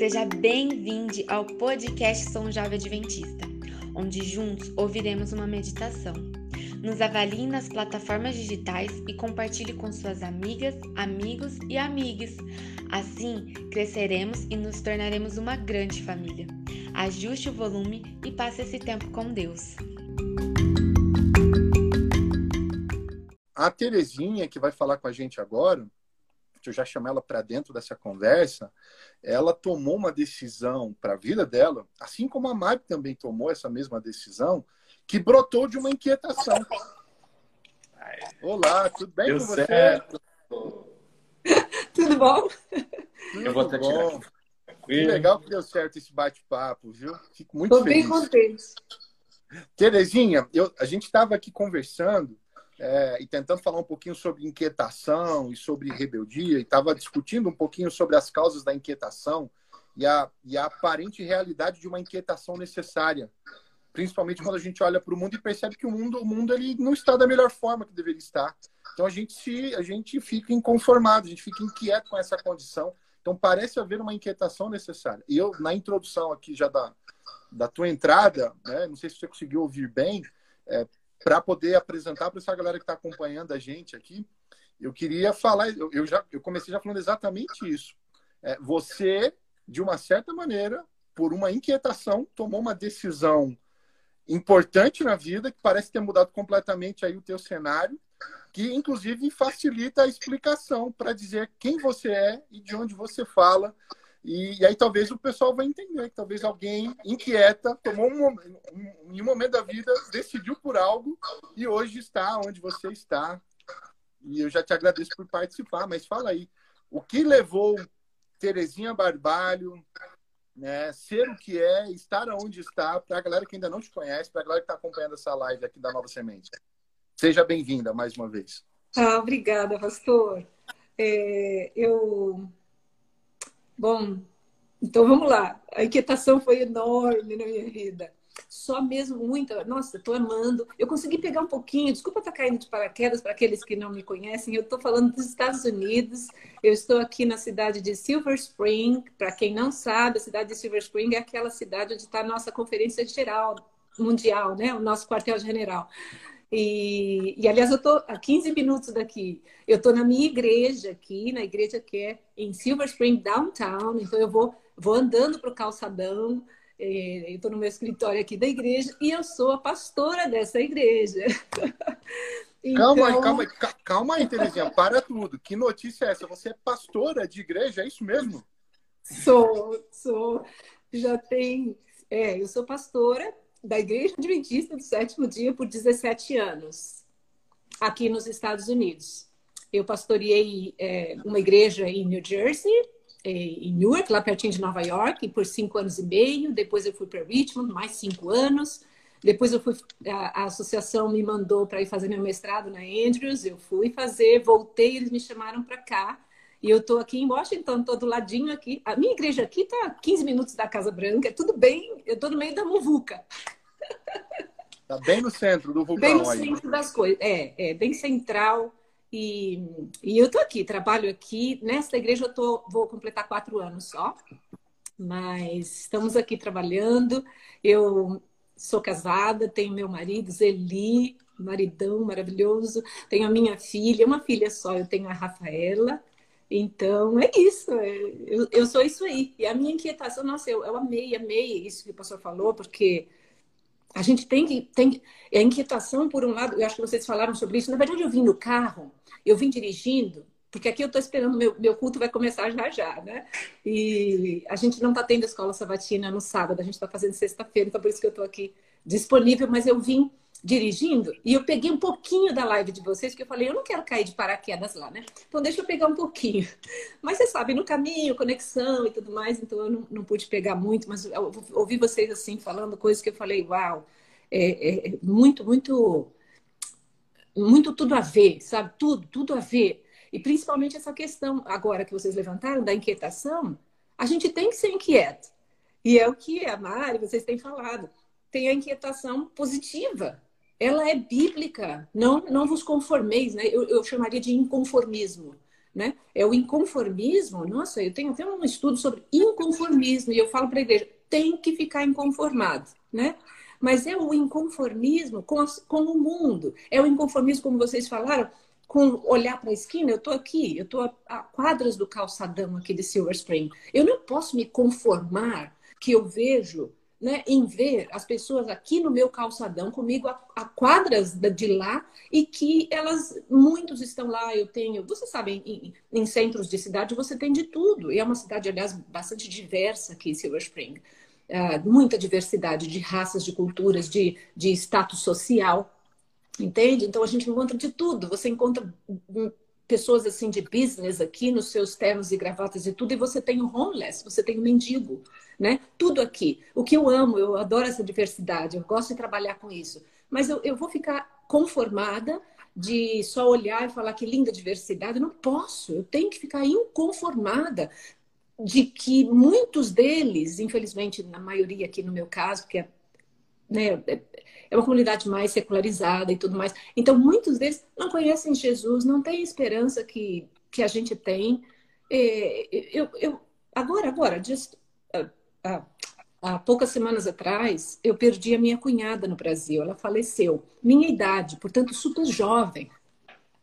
Seja bem-vindo ao podcast Som Jovem Adventista, onde juntos ouviremos uma meditação. Nos avalie nas plataformas digitais e compartilhe com suas amigas, amigos e amigues. Assim, cresceremos e nos tornaremos uma grande família. Ajuste o volume e passe esse tempo com Deus. A Terezinha, que vai falar com a gente agora, eu já chamo ela para dentro dessa conversa, ela tomou uma decisão para a vida dela, assim como a Mari também tomou essa mesma decisão, que brotou de uma inquietação. Olá, tudo bem Deu com você? Certo. tudo bom? Tudo eu vou até bom. tirar. Que legal que deu certo esse bate-papo, viu? Fico muito Tô feliz. Estou bem contente. Terezinha, eu, a gente estava aqui conversando é, e tentando falar um pouquinho sobre inquietação e sobre rebeldia, e estava discutindo um pouquinho sobre as causas da inquietação e a, e a aparente realidade de uma inquietação necessária, principalmente quando a gente olha para o mundo e percebe que o mundo, o mundo ele não está da melhor forma que deveria estar. Então a gente se, a gente fica inconformado, a gente fica inquieto com essa condição. Então parece haver uma inquietação necessária. E eu na introdução aqui já da, da tua entrada, né, não sei se você conseguiu ouvir bem, é, para poder apresentar para essa galera que está acompanhando a gente aqui, eu queria falar, eu, eu, já eu comecei já falando exatamente isso. É, você, de uma certa maneira, por uma inquietação, tomou uma decisão importante na vida que parece ter mudado completamente aí o teu cenário, que inclusive facilita a explicação para dizer quem você é e de onde você fala e, e, aí talvez o pessoal vai entender que talvez alguém inquieta tomou um, um, em um momento da vida, decidiu por algo e hoje está onde você está. E eu já te agradeço por participar, mas fala aí, o que levou Terezinha Barbalho, né, ser o que é, estar onde está, para a galera que ainda não te conhece, para a galera que está acompanhando essa live aqui da Nova Semente. Seja bem-vinda mais uma vez. Ah, obrigada, pastor. É, eu Bom, então vamos lá. A inquietação foi enorme na minha vida. Só mesmo muita. Nossa, estou amando. Eu consegui pegar um pouquinho. Desculpa estar tá caindo de paraquedas para aqueles que não me conhecem. Eu estou falando dos Estados Unidos. Eu estou aqui na cidade de Silver Spring. Para quem não sabe, a cidade de Silver Spring é aquela cidade onde está a nossa conferência geral mundial, né? O nosso quartel-general. E, e, aliás, eu estou a 15 minutos daqui. Eu estou na minha igreja aqui, na igreja que é em Silver Spring Downtown. Então, eu vou, vou andando para o calçadão. É, eu estou no meu escritório aqui da igreja e eu sou a pastora dessa igreja. então... Calma aí, calma aí, calma aí, Terezinha, para tudo. Que notícia é essa? Você é pastora de igreja, é isso mesmo? Sou, sou. Já tem. É, eu sou pastora da Igreja Adventista do Sétimo Dia por 17 anos, aqui nos Estados Unidos. Eu pastoreei é, uma igreja em New Jersey, é, em Newark, lá pertinho de Nova York, por cinco anos e meio. Depois eu fui para Richmond, mais cinco anos. Depois eu fui, a, a associação me mandou para ir fazer meu mestrado na Andrews. Eu fui fazer, voltei, eles me chamaram para cá. E eu estou aqui em Washington, estou do ladinho aqui. A minha igreja aqui está a 15 minutos da Casa Branca, é tudo bem, eu estou no meio da muvuca. Está bem no centro do vulcão. Bem no aí. centro das coisas, é, é bem central. E, e eu estou aqui, trabalho aqui. Nesta igreja eu tô, vou completar quatro anos só. Mas estamos aqui trabalhando. Eu sou casada, tenho meu marido, Zeli, maridão maravilhoso. Tenho a minha filha, uma filha só, eu tenho a Rafaela. Então, é isso. É, eu, eu sou isso aí. E a minha inquietação, nossa, eu, eu amei, amei isso que o pastor falou, porque a gente tem que. Tem, a inquietação, por um lado, eu acho que vocês falaram sobre isso. Na verdade, eu vim no carro, eu vim dirigindo, porque aqui eu estou esperando, meu, meu culto vai começar já já, né? E a gente não está tendo escola sabatina no sábado, a gente está fazendo sexta-feira, então por isso que eu estou aqui disponível, mas eu vim dirigindo e eu peguei um pouquinho da live de vocês, que eu falei, eu não quero cair de paraquedas lá, né? Então deixa eu pegar um pouquinho. Mas você sabe, no caminho, conexão e tudo mais, então eu não, não pude pegar muito, mas eu ouvi vocês assim falando coisas que eu falei, uau, é, é, é muito, muito, muito tudo a ver, sabe? Tudo, tudo a ver. E principalmente essa questão agora que vocês levantaram da inquietação, a gente tem que ser inquieto. E é o que a Mari, vocês têm falado. Tem a inquietação positiva, ela é bíblica. Não, não vos conformeis, né? Eu, eu chamaria de inconformismo. né? É o inconformismo. Nossa, eu tenho até um estudo sobre inconformismo e eu falo para a igreja, tem que ficar inconformado, né? Mas é o inconformismo com, as, com o mundo. É o inconformismo, como vocês falaram, com olhar para a esquina. Eu estou aqui, eu estou a, a quadras do calçadão aqui de Silver Spring. Eu não posso me conformar que eu vejo né, em ver as pessoas aqui no meu calçadão comigo a, a, quadras de lá e que elas, muitos estão lá, eu tenho, você sabe, em, em, centros de cidade você tem de tudo, e é uma cidade, aliás, bastante diversa aqui, Silver Spring, uh, muita diversidade de raças, de culturas, de, de status social, entende? Então a gente encontra de tudo, você encontra pessoas assim de business aqui nos seus ternos e gravatas e tudo, e você tem o homeless, você tem o mendigo, né? Tudo aqui. O que eu amo, eu adoro essa diversidade, eu gosto de trabalhar com isso. Mas eu, eu vou ficar conformada de só olhar e falar que linda diversidade. Eu não posso, eu tenho que ficar inconformada de que muitos deles, infelizmente, na maioria aqui no meu caso, que é, né, é uma comunidade mais secularizada e tudo mais. Então, muitos deles não conhecem Jesus, não têm esperança que, que a gente tem. É, eu, eu, agora, agora, just, uh, uh, há poucas semanas atrás, eu perdi a minha cunhada no Brasil. Ela faleceu, minha idade, portanto, super jovem.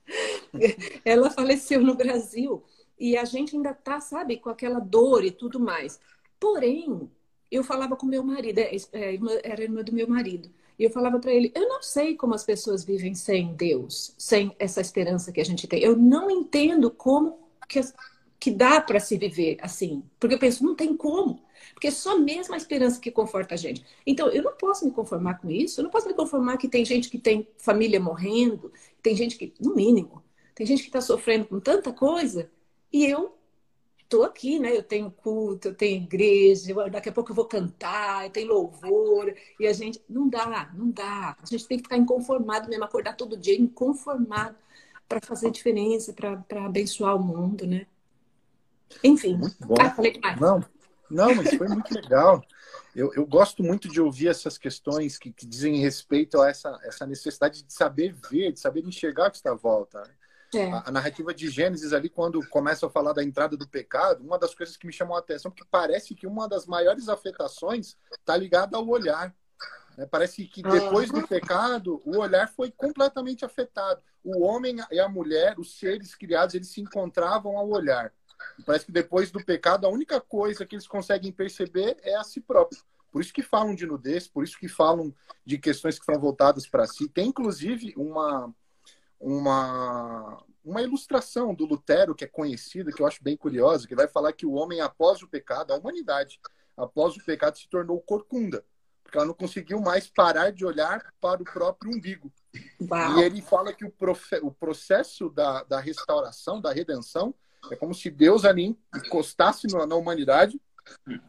Ela faleceu no Brasil e a gente ainda tá, sabe, com aquela dor e tudo mais. Porém, eu falava com meu marido, é, é, era irmã do meu marido. E eu falava para ele: eu não sei como as pessoas vivem sem Deus, sem essa esperança que a gente tem. Eu não entendo como que, que dá para se viver assim. Porque eu penso: não tem como. Porque é só mesmo a esperança que conforta a gente. Então, eu não posso me conformar com isso. Eu não posso me conformar que tem gente que tem família morrendo, tem gente que, no mínimo, tem gente que está sofrendo com tanta coisa. E eu estou aqui, né? Eu tenho culto, eu tenho igreja, eu, daqui a pouco eu vou cantar, eu tenho louvor, e a gente. Não dá, não dá. A gente tem que ficar inconformado mesmo, acordar todo dia inconformado para fazer diferença, para abençoar o mundo, né? Enfim. Muito bom. Ah, falei demais. Não, não, mas foi muito legal. Eu, eu gosto muito de ouvir essas questões que, que dizem respeito a essa, essa necessidade de saber ver, de saber enxergar o que está à volta. Né? É. A, a, narrativa de Gênesis ali, quando começa a falar da entrada do pecado, uma das coisas que me chamou a atenção, porque parece que uma das maiores afetações está ligada ao olhar. Né? Parece que depois do pecado, o olhar foi completamente afetado. O homem e a mulher, os seres criados, eles se encontravam ao olhar. parece que depois do pecado, a única coisa que eles conseguem perceber é a si próprio. Por isso que falam de nudez, por isso que falam de questões que foram voltadas para si. Tem, inclusive, uma, uma, uma ilustração do Lutero, que é conhecida, que eu acho bem curiosa, que vai falar que o homem, após o pecado, a humanidade, após o pecado, se tornou corcunda, porque ela não conseguiu mais parar de olhar para o próprio umbigo. Uau. E ele fala que o, profe, o processo da, da restauração, da redenção, é como se Deus ali encostasse na, na humanidade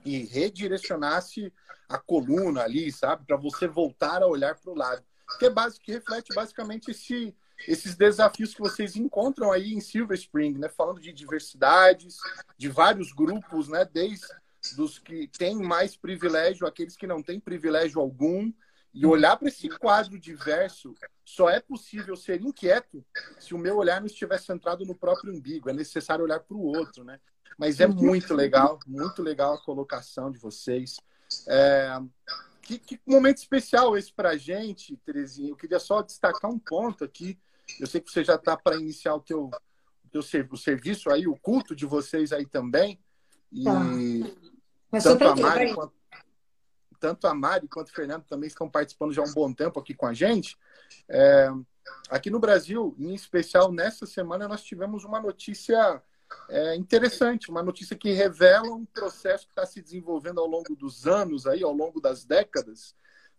e redirecionasse a coluna ali, sabe? Para você voltar a olhar para o lado. Que, é básico, que reflete basicamente esse esses desafios que vocês encontram aí em Silver Spring, né? Falando de diversidades, de vários grupos, né? Desde dos que têm mais privilégio, aqueles que não têm privilégio algum, e olhar para esse quadro diverso, só é possível ser inquieto se o meu olhar não estiver centrado no próprio umbigo. É necessário olhar para o outro, né? Mas é muito legal, muito legal a colocação de vocês. É... Que, que momento especial esse para a gente, Terezinha. Eu queria só destacar um ponto aqui eu sei que você já está para iniciar o teu, o teu o serviço aí, o culto de vocês aí também. E tá. tanto, a Mari quanto, tanto a Mari quanto o Fernando também estão participando já há um bom tempo aqui com a gente. É, aqui no Brasil, em especial nessa semana, nós tivemos uma notícia é, interessante, uma notícia que revela um processo que está se desenvolvendo ao longo dos anos, aí, ao longo das décadas,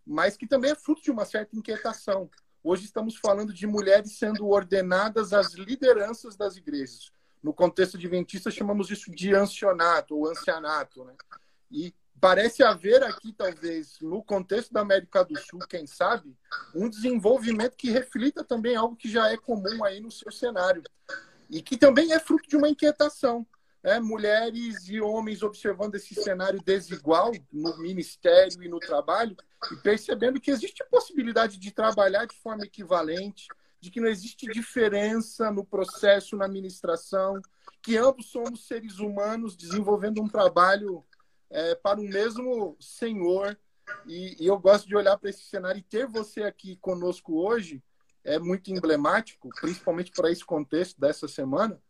mas que também é fruto de uma certa inquietação. Hoje estamos falando de mulheres sendo ordenadas às lideranças das igrejas. No contexto adventista, chamamos isso de ancianato ou ancianato. Né? E parece haver aqui, talvez, no contexto da América do Sul, quem sabe, um desenvolvimento que reflita também algo que já é comum aí no seu cenário. E que também é fruto de uma inquietação né, mulheres e homens observando esse cenário desigual no ministério e no trabalho e percebendo que existe possibilidade de trabalhar de forma equivalente, de que não existe diferença no processo, na administração, que ambos somos seres humanos desenvolvendo um trabalho é, para o mesmo Senhor. E, e eu gosto de olhar para esse cenário e ter você aqui conosco hoje é muito emblemático, principalmente para esse contexto dessa semana,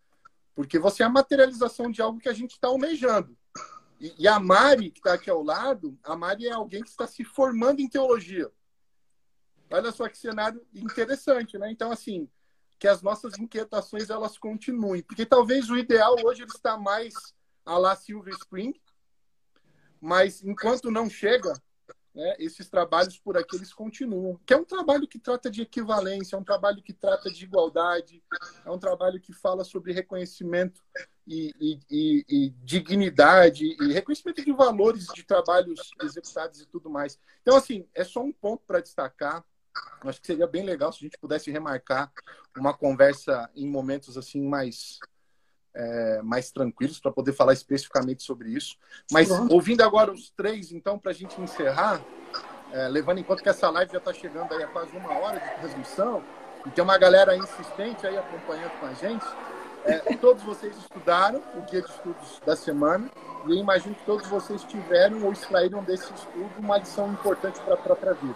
porque você é a materialização de algo que a gente está almejando. E, e, a Mari, que está aqui ao lado, a Mari é alguém que está se formando em teologia. Olha só que cenário interessante, né? Então, assim, que as nossas inquietações elas continuem. Porque talvez o ideal hoje ele está mais a lá Silver Spring, mas enquanto não chega, né, esses trabalhos por aqui eles continuam. Que é um trabalho que trata de equivalência, é um trabalho que trata de igualdade, é um trabalho que fala sobre reconhecimento e, e, e, e dignidade e reconhecimento de valores de trabalhos executados e tudo mais. Então, assim, é só um ponto para destacar. Acho que seria bem legal se a gente pudesse remarcar uma conversa em momentos assim mais é, mais tranquilos para poder falar especificamente sobre isso. Mas Pronto. ouvindo agora os três, então, para a gente encerrar, é, levando em conta que essa live já está chegando aí a quase uma hora de transmissão, e tem uma galera insistente aí acompanhando com a gente, é, todos vocês estudaram o guia de estudos da semana, e eu imagino que todos vocês tiveram ou extraíram desse estudo uma lição importante para a própria vida.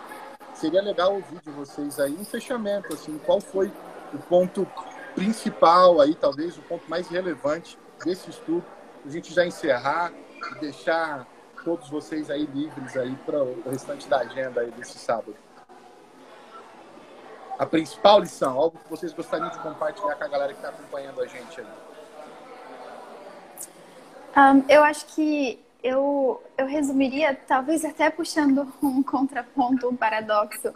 Seria legal ouvir de vocês aí um fechamento, assim, qual foi o ponto principal aí, talvez o ponto mais relevante desse estudo, a gente já encerrar e deixar todos vocês aí livres aí para o restante da agenda aí desse sábado. A principal lição, algo que vocês gostariam de compartilhar com a galera que está acompanhando a gente aí. Um, eu acho que eu, eu resumiria, talvez até puxando um contraponto, um paradoxo,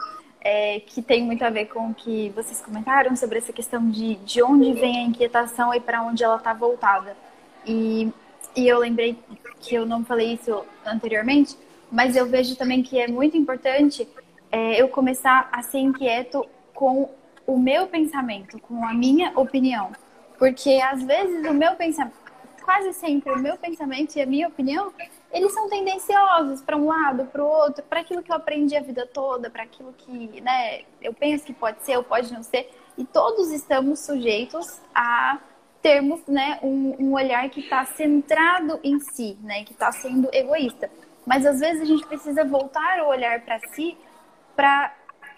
é, que tem muito a ver com o que vocês comentaram sobre essa questão de, de onde vem a inquietação e para onde ela está voltada. E, e eu lembrei que eu não falei isso anteriormente, mas eu vejo também que é muito importante é, eu começar a ser inquieto com o meu pensamento, com a minha opinião. Porque às vezes o meu pensamento, quase sempre o meu pensamento e a minha opinião eles são tendenciosos para um lado, para o outro, para aquilo que eu aprendi a vida toda, para aquilo que né, eu penso que pode ser ou pode não ser. E todos estamos sujeitos a termos né, um, um olhar que está centrado em si, né, que está sendo egoísta. Mas às vezes a gente precisa voltar o olhar para si para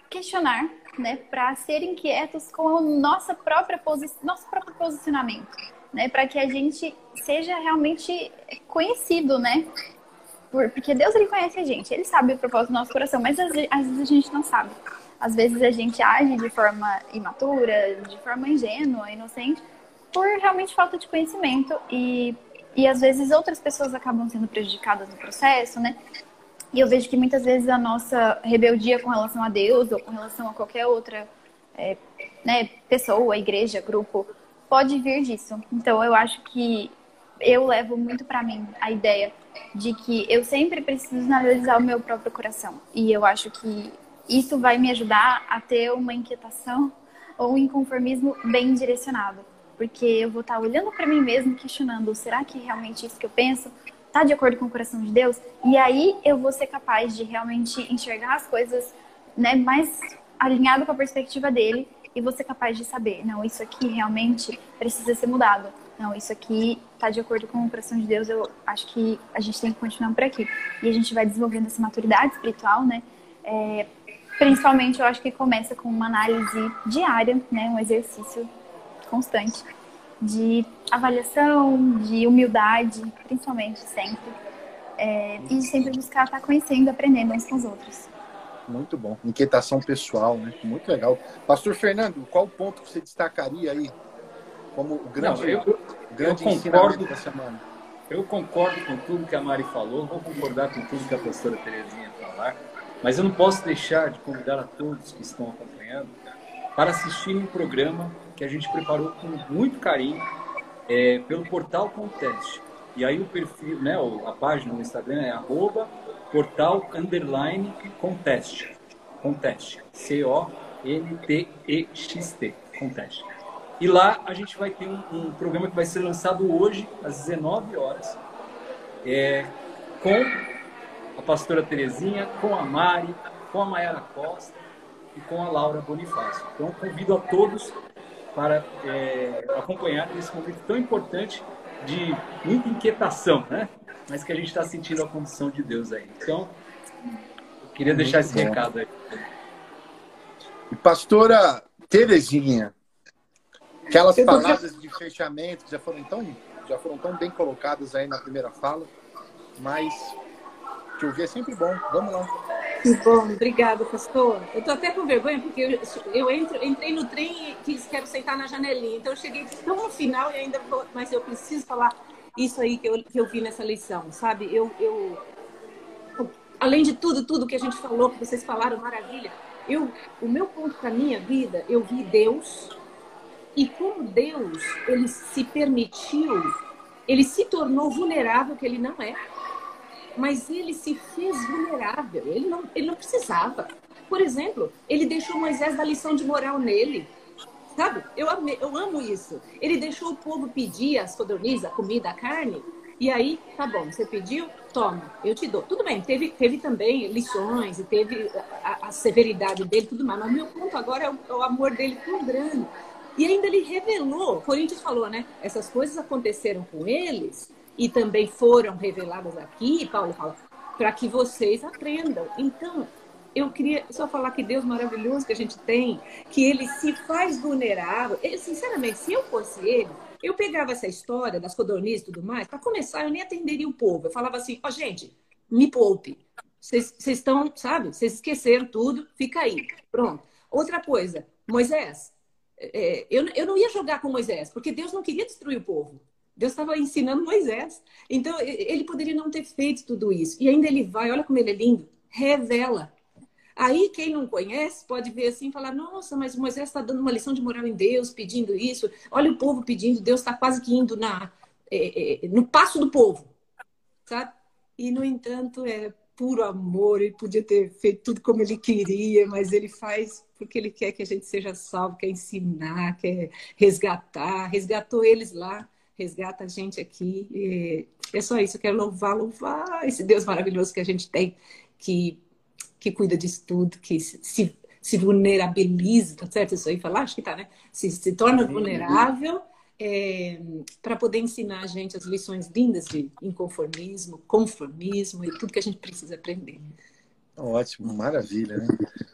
questionar, né, para ser inquietos com a nossa própria nosso próprio posicionamento né? Para que a gente seja realmente conhecido, né? porque Deus ele conhece a gente, ele sabe o propósito do nosso coração, mas às, às vezes a gente não sabe. Às vezes a gente age de forma imatura, de forma ingênua, inocente, por realmente falta de conhecimento e, e às vezes outras pessoas acabam sendo prejudicadas no processo, né? E eu vejo que muitas vezes a nossa rebeldia com relação a Deus ou com relação a qualquer outra é, né, pessoa, igreja, grupo, pode vir disso. Então eu acho que eu levo muito para mim a ideia de que eu sempre preciso analisar o meu próprio coração. E eu acho que isso vai me ajudar a ter uma inquietação ou um inconformismo bem direcionado. Porque eu vou estar olhando para mim mesmo, questionando: será que realmente isso que eu penso está de acordo com o coração de Deus? E aí eu vou ser capaz de realmente enxergar as coisas né, mais alinhado com a perspectiva dele e você capaz de saber, não, isso aqui realmente precisa ser mudado. Não, isso aqui está de acordo com o coração de Deus, eu acho que a gente tem que continuar por aqui. E a gente vai desenvolvendo essa maturidade espiritual, né? É, principalmente, eu acho que começa com uma análise diária, né? Um exercício constante de avaliação, de humildade, principalmente sempre. É, e sempre buscar estar conhecendo, aprendendo uns com os outros. Muito bom. Inquietação pessoal, né? Muito legal. Pastor Fernando, qual ponto você destacaria aí como o grande, Não, eu, grande eu concordo, da semana? Eu concordo com tudo que a Mari falou, vou concordar com tudo que a pastora Terezinha falar, mas eu não posso deixar de convidar a todos que estão acompanhando para assistir um programa que a gente preparou com muito carinho é, pelo portal Conteste. E aí o perfil, né, a página no Instagram é arroba portal underline conteste. Conteste. C-O-N-T-E-X-T. Conteste. E lá a gente vai ter um, um, programa que vai ser lançado hoje, às 19 horas, é, com a pastora Terezinha, com a Mari, com a Mayara Costa, e com a Laura Bonifácio. Então, convido a todos para é, acompanhar esse momento tão importante de muita inquietação, né? Mas que a gente está sentindo a condição de Deus aí. Então, eu queria deixar Muito esse bom. recado aí. E pastora Terezinha, aquelas palavras de fechamento que já foram tão, já foram tão bem colocadas aí na primeira fala, mas te ouvir é sempre bom. Vamos lá. Que bom, obrigada, pastor. Eu tô até com vergonha porque eu, eu entro, entrei no trem e quis, quero sentar na janelinha. Então eu cheguei tão no final e ainda vou, mas eu preciso falar isso aí que eu, que eu vi nessa lição, sabe? Eu, eu, além de tudo, tudo que a gente falou, que vocês falaram, maravilha. Eu, o meu ponto para minha vida, eu vi Deus e como Deus, ele se permitiu, ele se tornou vulnerável que ele não é mas ele se fez vulnerável. Ele não, ele não precisava. Por exemplo, ele deixou Moisés dar lição de moral nele. Sabe? Eu, ame, eu amo isso. Ele deixou o povo pedir as codornizes, a comida, a carne. E aí, tá bom, você pediu, toma, eu te dou. Tudo bem, teve, teve também lições e teve a, a severidade dele tudo mais. Mas meu ponto agora é o, é o amor dele tão grande. E ainda ele revelou, Coríntios falou, né? Essas coisas aconteceram com eles e também foram reveladas aqui, Paulo fala, para que vocês aprendam. Então, eu queria só falar que Deus maravilhoso que a gente tem, que ele se faz vulnerável. Ele, sinceramente, se eu fosse ele, eu pegava essa história das codornizes e tudo mais, para começar, eu nem atenderia o povo. Eu falava assim: ó, oh, gente, me poupe. Vocês estão, sabe? Vocês esqueceram tudo, fica aí. Pronto. Outra coisa, Moisés, é, eu, eu não ia jogar com Moisés, porque Deus não queria destruir o povo. Deus estava ensinando Moisés. Então, ele poderia não ter feito tudo isso. E ainda ele vai, olha como ele é lindo, revela. Aí, quem não conhece pode ver assim e falar: nossa, mas Moisés está dando uma lição de moral em Deus, pedindo isso. Olha o povo pedindo, Deus está quase que indo na, é, é, no passo do povo. Sabe? E, no entanto, é puro amor. Ele podia ter feito tudo como ele queria, mas ele faz porque ele quer que a gente seja salvo, quer ensinar, quer resgatar. Resgatou eles lá resgata a gente aqui. é só isso, eu quero louvar, louvar esse Deus maravilhoso que a gente tem, que, que cuida disso tudo, que se, se vulnerabiliza, tá certo isso aí falar? Acho que tá, né? Se, se torna vulnerável é, para poder ensinar a gente as lições lindas de inconformismo, conformismo e tudo que a gente precisa aprender. Ótimo, maravilha, né?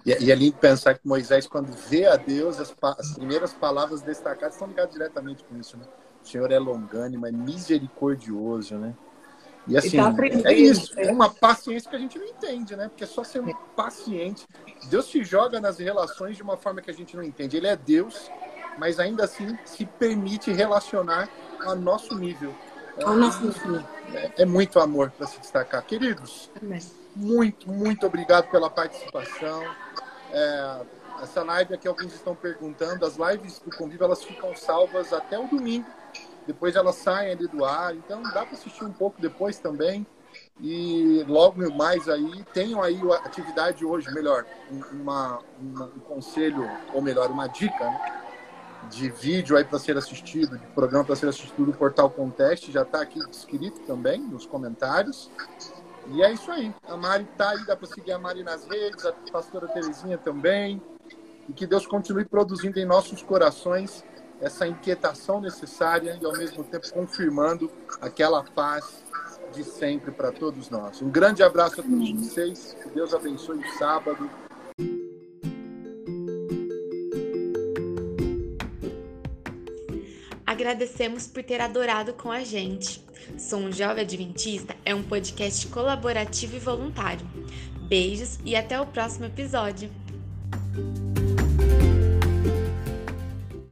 E, e é lindo pensar que Moisés, quando vê a Deus, as, as primeiras palavras destacadas estão ligadas diretamente com isso, né? O Senhor é longânimo, é misericordioso, né? E assim, tá é isso. É uma paciência que a gente não entende, né? Porque é só ser paciente. Deus se joga nas relações de uma forma que a gente não entende. Ele é Deus, mas ainda assim se permite relacionar a nosso nível. É, nosso é, é muito amor para se destacar. Queridos, muito, muito obrigado pela participação. É, essa live aqui, alguns estão perguntando, as lives do Convívio, elas ficam salvas até o domingo depois elas saem ali do ar, então dá para assistir um pouco depois também. E logo mais aí, tenham aí a atividade hoje, melhor, uma, uma, um conselho, ou melhor, uma dica né, de vídeo aí para ser assistido, de programa para ser assistido do Portal Conteste, já está aqui escrito também nos comentários. E é isso aí. A Mari está aí, dá para seguir a Mari nas redes, a pastora Terezinha também. E que Deus continue produzindo em nossos corações essa inquietação necessária e, ao mesmo tempo, confirmando aquela paz de sempre para todos nós. Um grande abraço a todos vocês. Que Deus abençoe o sábado. Agradecemos por ter adorado com a gente. Sou um Jovem Adventista é um podcast colaborativo e voluntário. Beijos e até o próximo episódio.